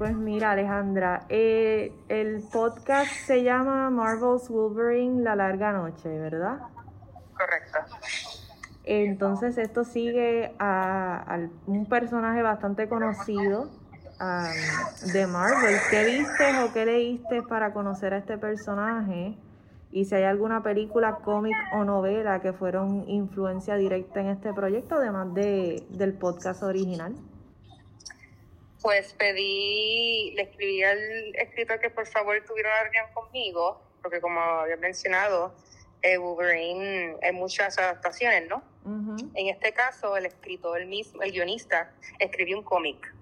Pues mira, Alejandra, eh, el podcast se llama Marvel's Wolverine La Larga Noche, ¿verdad? Correcto. Entonces esto sigue a, un personaje bastante conocido de Marvel. ¿Qué viste o qué leíste para conocer a este personaje? Y si hay alguna película, cómic o novela que fueron influencia directa en este proyecto, además de, del podcast original. Pues pedí, le escribí al escritor que por favor tuviera una reunión conmigo, porque como había mencionado, eh, Wolverine en muchas adaptaciones, ¿no? En este caso, el escritor, el mismo, el guionista, escribió un cómic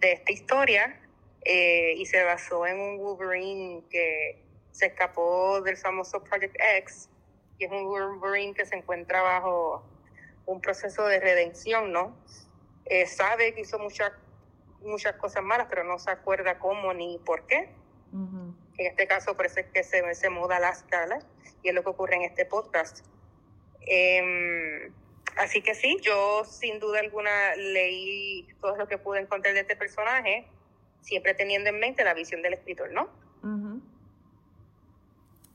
de esta historia eh, y se basó en un Wolverine que se escapó del famoso Project X y es un Wolverine que se encuentra bajo un proceso de redención, ¿no? Eh, sabe que hizo muchas muchas cosas malas, pero no se acuerda cómo ni por qué. En este caso parece que se, se muda la escala y es lo que ocurre en este podcast. Em, así que sí, yo sin duda alguna leí todo lo que pude encontrar de este personaje, siempre teniendo en mente la visión del escritor, ¿no?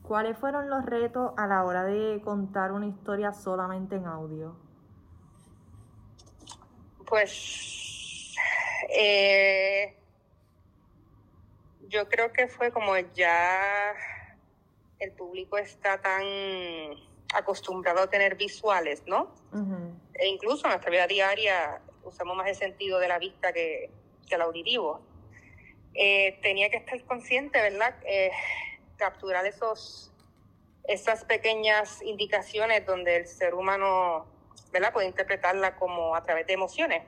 ¿Cuáles fueron los retos a la hora de contar una historia solamente en audio? Pues eh, yo creo que fue como ya el público está tan acostumbrado a tener visuales, ¿no? E incluso en nuestra vida diaria usamos más el sentido de la vista que, el auditivo. Eh, tenía que estar consciente, ¿verdad? Eh, capturar esos, esas pequeñas indicaciones donde el ser humano ¿verdad? puede interpretarla como a través de emociones.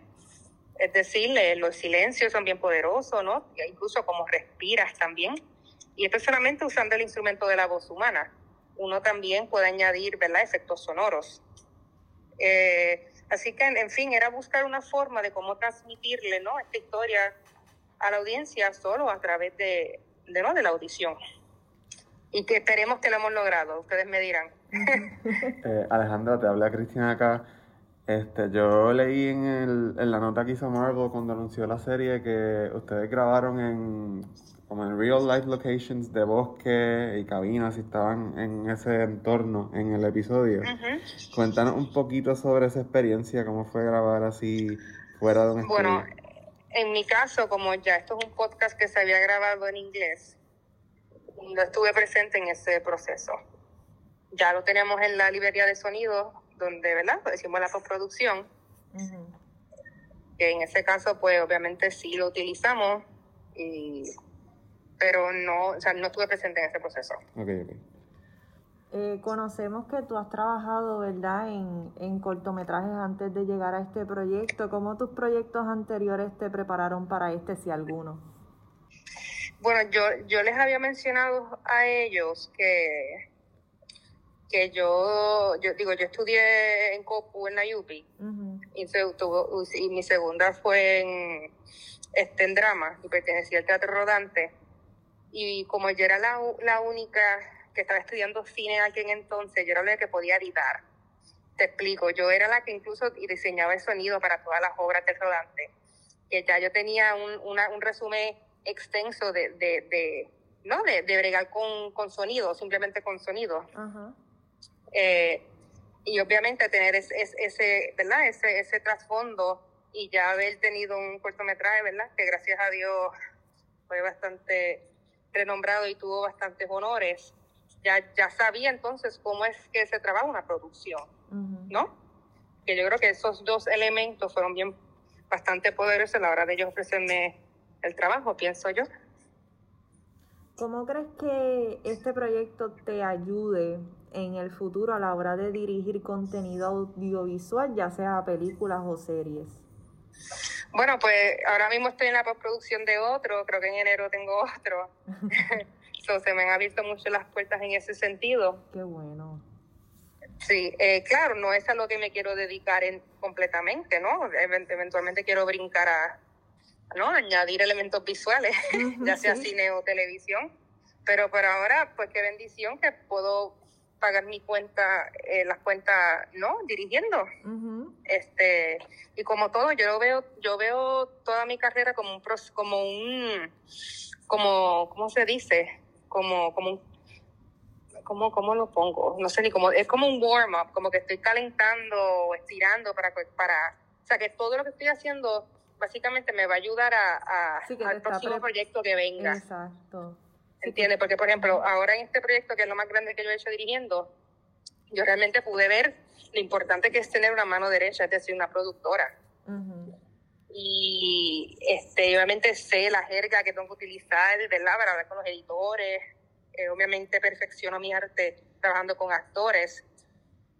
Es decir, los silencios son bien poderosos, ¿no? incluso como respiras también. Y especialmente usando el instrumento de la voz humana. Uno también puede añadir, ¿verdad?, efectos sonoros. Eh, así que, en fin, era buscar una forma de cómo transmitirle, ¿no?, esta historia a la audiencia solo a través de, de, ¿no? de la audición y que esperemos que lo hemos logrado. Ustedes me dirán. eh, Alejandra, te habla Cristina acá. Este, yo leí en, el, en la nota que hizo Marvel cuando anunció la serie que ustedes grabaron en como en real life locations de bosque y cabinas y estaban en ese entorno en el episodio. Cuéntanos un poquito sobre esa experiencia, cómo fue grabar así fuera de un Bueno, en mi caso, como ya esto es un podcast que se había grabado en inglés, no estuve presente en ese proceso. Ya lo tenemos en la librería de sonido, donde, ¿verdad? Pues hicimos la postproducción. Que en ese caso, pues obviamente sí lo utilizamos, pero no, o sea, no estuve presente en ese proceso. Eh, conocemos que tú has trabajado, ¿verdad?, en, en cortometrajes antes de llegar a este proyecto. ¿Cómo tus proyectos anteriores te prepararon para este, si alguno? Bueno, yo, yo les había mencionado a ellos que, que yo, yo digo, yo estudié en COPU en la UPI y, y mi segunda fue en, este, en drama y pertenecía al Teatro Rodante. Y como yo era la, la única que estaba estudiando cine en aquel entonces, yo era la que podía editar. Te explico, yo era la que incluso diseñaba el sonido para todas las obras del Rodante. Que ya yo tenía un, una, un resumen extenso de, de, de ¿no? De, de, bregar con, con sonido, simplemente con sonido. Eh, y obviamente tener ese, ese, ¿verdad? Ese, ese trasfondo y ya haber tenido un cortometraje, ¿verdad? Que gracias a Dios fue bastante renombrado y tuvo bastantes honores. Ya, ya sabía entonces cómo es que se trabaja una producción, ¿no? Que yo creo que esos dos elementos fueron bien bastante poderosos a la hora de ellos ofrecerme el trabajo, pienso yo. ¿Cómo crees que este proyecto te ayude en el futuro a la hora de dirigir contenido audiovisual, ya sea películas o series? Bueno, pues ahora mismo estoy en la postproducción de otro, creo que en enero tengo otro. se me han abierto mucho las puertas en ese sentido. Qué bueno. Sí, eh, claro, no es a lo que me quiero dedicar en, completamente, ¿no? Eventualmente quiero brincar a, ¿no? Añadir elementos visuales, ya sea cine o televisión. Pero por ahora, pues qué bendición que puedo pagar mi cuenta, eh, las cuentas, ¿no? Dirigiendo. Este, y como todo, yo veo, yo veo toda mi carrera como un, como un, como, ¿cómo se dice? Como, como un, ¿cómo, ¿cómo lo pongo? No sé ni cómo, es como un warm-up, como que estoy calentando, estirando para, para, o sea, que todo lo que estoy haciendo básicamente me va a ayudar a, al próximo proyecto que venga. Exacto. ¿Entiendes? Porque, por ejemplo, ahora en este proyecto, que es lo más grande que yo he hecho dirigiendo, yo realmente pude ver lo importante que es tener una mano derecha, es decir, una productora. Y este, obviamente sé la jerga que tengo que utilizar, ¿verdad? Para hablar con los editores. Eh, obviamente perfecciono mi arte trabajando con actores.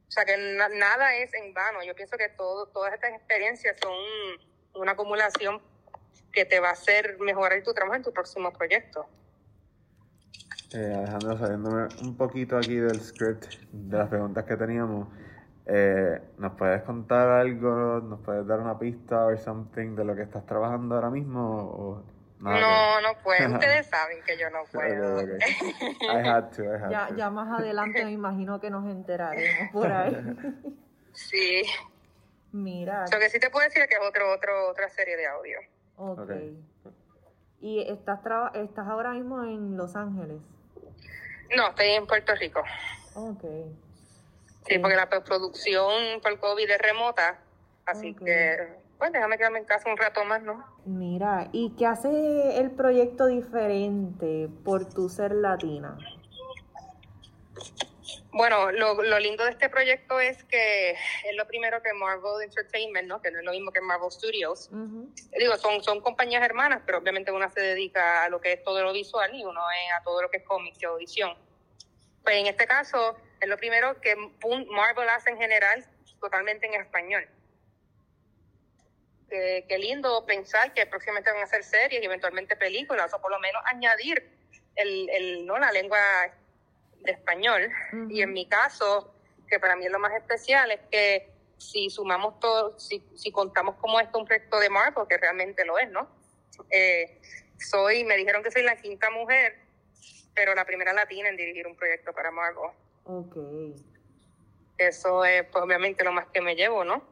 O sea que nada es en vano. Yo pienso que todo, todas estas experiencias son una acumulación que te va a hacer mejorar tu trabajo en tu próximo proyecto. Eh, Alejandro, saliéndome un poquito aquí del script de las preguntas que teníamos, eh, ¿nos puedes contar algo? ¿Nos puedes dar una pista o something de lo que estás trabajando ahora mismo? no, no puedo. Ustedes saben que yo no puedo. I had to, I had ya, to. ya más adelante me imagino que nos enteraremos por ahí. sí. Mira. Lo que sí te puedo decir es que es otro, otro, otra serie de audio. Ok. okay. ¿Y estás, estás ahora mismo en Los Ángeles? No, estoy en Puerto Rico. Ok. Sí, porque la producción por COVID es remota, así que, pues déjame quedarme en casa un rato más, ¿no? Mira, ¿y qué hace el proyecto diferente por tu ser latina? Bueno, lo, lo, lindo de este proyecto es que es lo primero que Marvel Entertainment, ¿no? que no es lo mismo que Marvel Studios. Digo, son, son compañías hermanas, pero obviamente una se dedica a lo que es todo lo visual y uno es a todo lo que es cómics y audición. Pues en este caso es lo primero que Marvel hace en general totalmente en español. Qué, lindo pensar que próximamente van a hacer series y eventualmente películas, o por lo menos añadir el, el, ¿no? la lengua de español. Y en mi caso, que para mí es lo más especial, es que si sumamos todo, si, si contamos como esto un proyecto de Marvel, porque realmente lo es, ¿no? Eh, soy, me dijeron que soy la quinta mujer, pero la primera latina en dirigir un proyecto para Marvel. Ok. Eso es pues, obviamente lo más que me llevo, ¿no?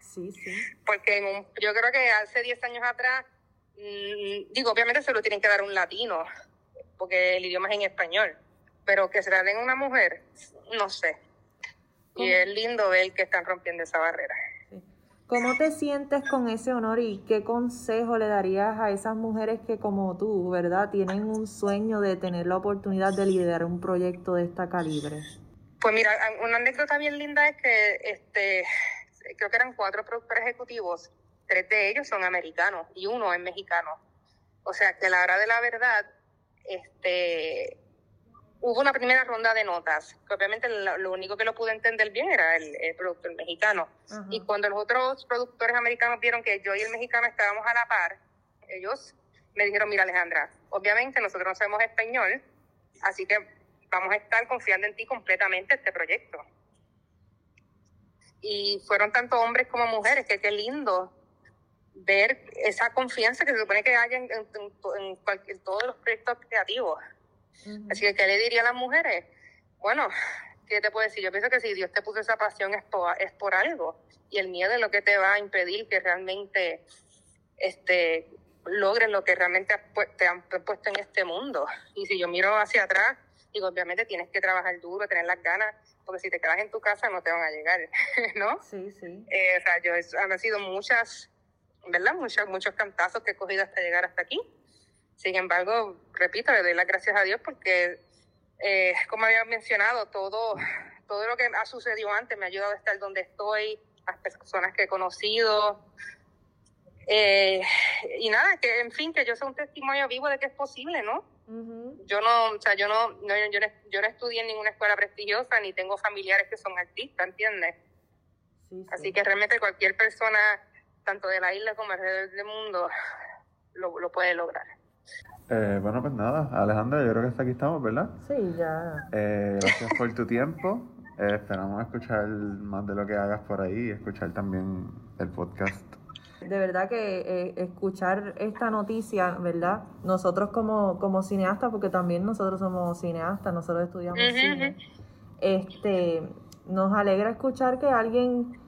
Sí, sí. Porque en un, yo creo que hace 10 años atrás, mm, digo, obviamente se lo tienen que dar un latino, porque el idioma es en español pero que se la den una mujer, no sé. Y es lindo ver que están rompiendo esa barrera. ¿Cómo te sientes con ese honor y qué consejo le darías a esas mujeres que como tú, verdad, tienen un sueño de tener la oportunidad de liderar un proyecto de esta calibre? Pues mira, una anécdota bien linda es que este, creo que eran cuatro productores ejecutivos, tres de ellos son americanos y uno es mexicano. O sea que a la hora de la verdad, este, hubo una primera ronda de notas, que obviamente lo, único que lo pude entender bien era el, productor mexicano. Y cuando los otros productores americanos vieron que yo y el mexicano estábamos a la par, ellos me dijeron, mira Alejandra, obviamente nosotros no sabemos español, así que vamos a estar confiando en ti completamente este proyecto. Y fueron tanto hombres como mujeres, que qué lindo ver esa confianza que se supone que hay en, en todos los proyectos creativos. Así que, ¿qué le diría a las mujeres? Bueno, ¿qué te puedo decir? Yo pienso que si Dios te puso esa pasión es por, es por algo. Y el miedo es lo que te va a impedir que realmente este, logres lo que realmente te han puesto en este mundo. Y si yo miro hacia atrás, digo, obviamente tienes que trabajar duro, tener las ganas, porque si te quedas en tu casa no te van a llegar, ¿no? Sí, sí. Eh, o sea, yo, han sido muchas, ¿verdad? Muchos, muchos cantazos que he cogido hasta llegar hasta aquí. Sin embargo, repito, le doy las gracias a Dios porque, eh, como había mencionado, todo, todo lo que ha sucedido antes me ha ayudado a estar donde estoy, las personas que he conocido. Eh, y nada, que en fin, que yo soy un testimonio vivo de que es posible, ¿no? Yo no, o sea, yo no, no yo, no, yo no estudié en ninguna escuela prestigiosa ni tengo familiares que son artistas, ¿entiendes? Así que realmente cualquier persona, tanto de la isla como alrededor del mundo, lo, lo puede lograr. Eh, bueno, pues nada, Alejandra, yo creo que hasta aquí estamos, ¿verdad? Sí, ya. Eh, gracias por tu tiempo. Eh, esperamos escuchar más de lo que hagas por ahí y escuchar también el podcast. De verdad que escuchar esta noticia, ¿verdad? Nosotros como, como cineastas, porque también nosotros somos cineastas, nosotros estudiamos cine, Este, nos alegra escuchar que alguien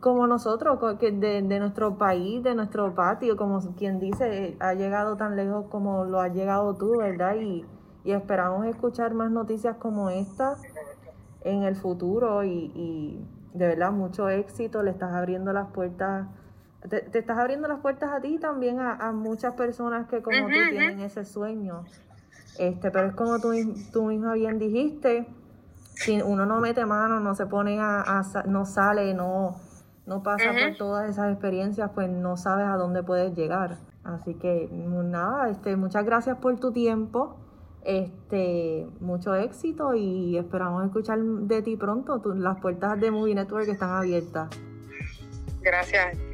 como nosotros, de, de, nuestro país, de nuestro patio, como quien dice, ha llegado tan lejos como lo has llegado tú, ¿verdad? Y, y esperamos escuchar más noticias como esta en el futuro y, y de verdad mucho éxito, le estás abriendo las puertas, te, estás abriendo las puertas a ti también a, muchas personas que como tú tienen ese sueño. Este, pero es como tú, tú misma bien dijiste, si uno no mete mano, no se pone a, no sale, no, no pasa por todas esas experiencias, pues no sabes a dónde puedes llegar. Así que nada, este, muchas gracias por tu tiempo. Este, mucho éxito y esperamos escuchar de ti pronto. las puertas de Movie Network están abiertas. Gracias.